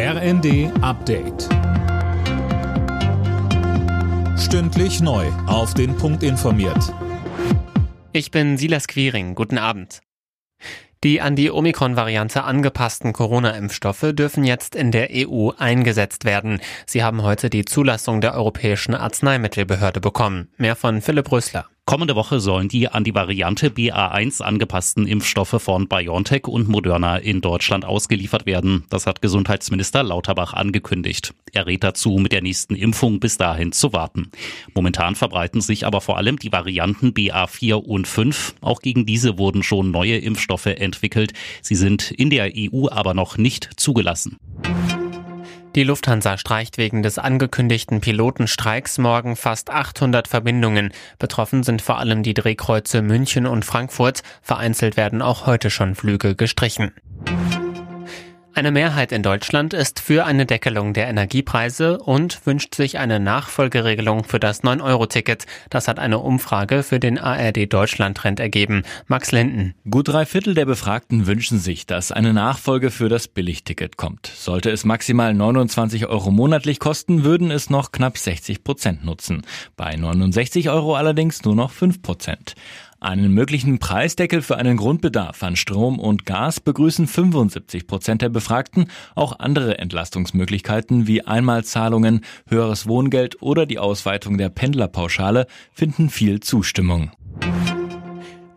RND Update. Stündlich neu. Auf den Punkt informiert. Ich bin Silas Quiring. Guten Abend. Die an die Omikron-Variante angepassten Corona-Impfstoffe dürfen jetzt in der EU eingesetzt werden. Sie haben heute die Zulassung der Europäischen Arzneimittelbehörde bekommen. Mehr von Philipp Rösler. Kommende Woche sollen die an die Variante BA1 angepassten Impfstoffe von BioNTech und Moderna in Deutschland ausgeliefert werden. Das hat Gesundheitsminister Lauterbach angekündigt. Er rät dazu, mit der nächsten Impfung bis dahin zu warten. Momentan verbreiten sich aber vor allem die Varianten BA4 und 5. Auch gegen diese wurden schon neue Impfstoffe entwickelt. Sie sind in der EU aber noch nicht zugelassen. Die Lufthansa streicht wegen des angekündigten Pilotenstreiks morgen fast 800 Verbindungen. Betroffen sind vor allem die Drehkreuze München und Frankfurt. Vereinzelt werden auch heute schon Flüge gestrichen. Eine Mehrheit in Deutschland ist für eine Deckelung der Energiepreise und wünscht sich eine Nachfolgeregelung für das 9-Euro-Ticket. Das hat eine Umfrage für den ARD Deutschland-Trend ergeben. Max Linden. Gut drei Viertel der Befragten wünschen sich, dass eine Nachfolge für das Billigticket kommt. Sollte es maximal 29 Euro monatlich kosten, würden es noch knapp 60 Prozent nutzen. Bei 69 Euro allerdings nur noch 5 Prozent. Einen möglichen Preisdeckel für einen Grundbedarf an Strom und Gas begrüßen 75 Prozent der Befragten. Auch andere Entlastungsmöglichkeiten wie Einmalzahlungen, höheres Wohngeld oder die Ausweitung der Pendlerpauschale finden viel Zustimmung.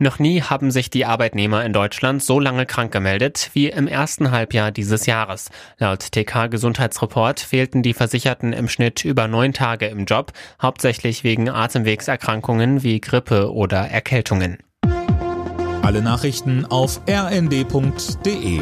Noch nie haben sich die Arbeitnehmer in Deutschland so lange krank gemeldet wie im ersten Halbjahr dieses Jahres. Laut TK Gesundheitsreport fehlten die Versicherten im Schnitt über neun Tage im Job, hauptsächlich wegen Atemwegserkrankungen wie Grippe oder Erkältungen. Alle Nachrichten auf rnd.de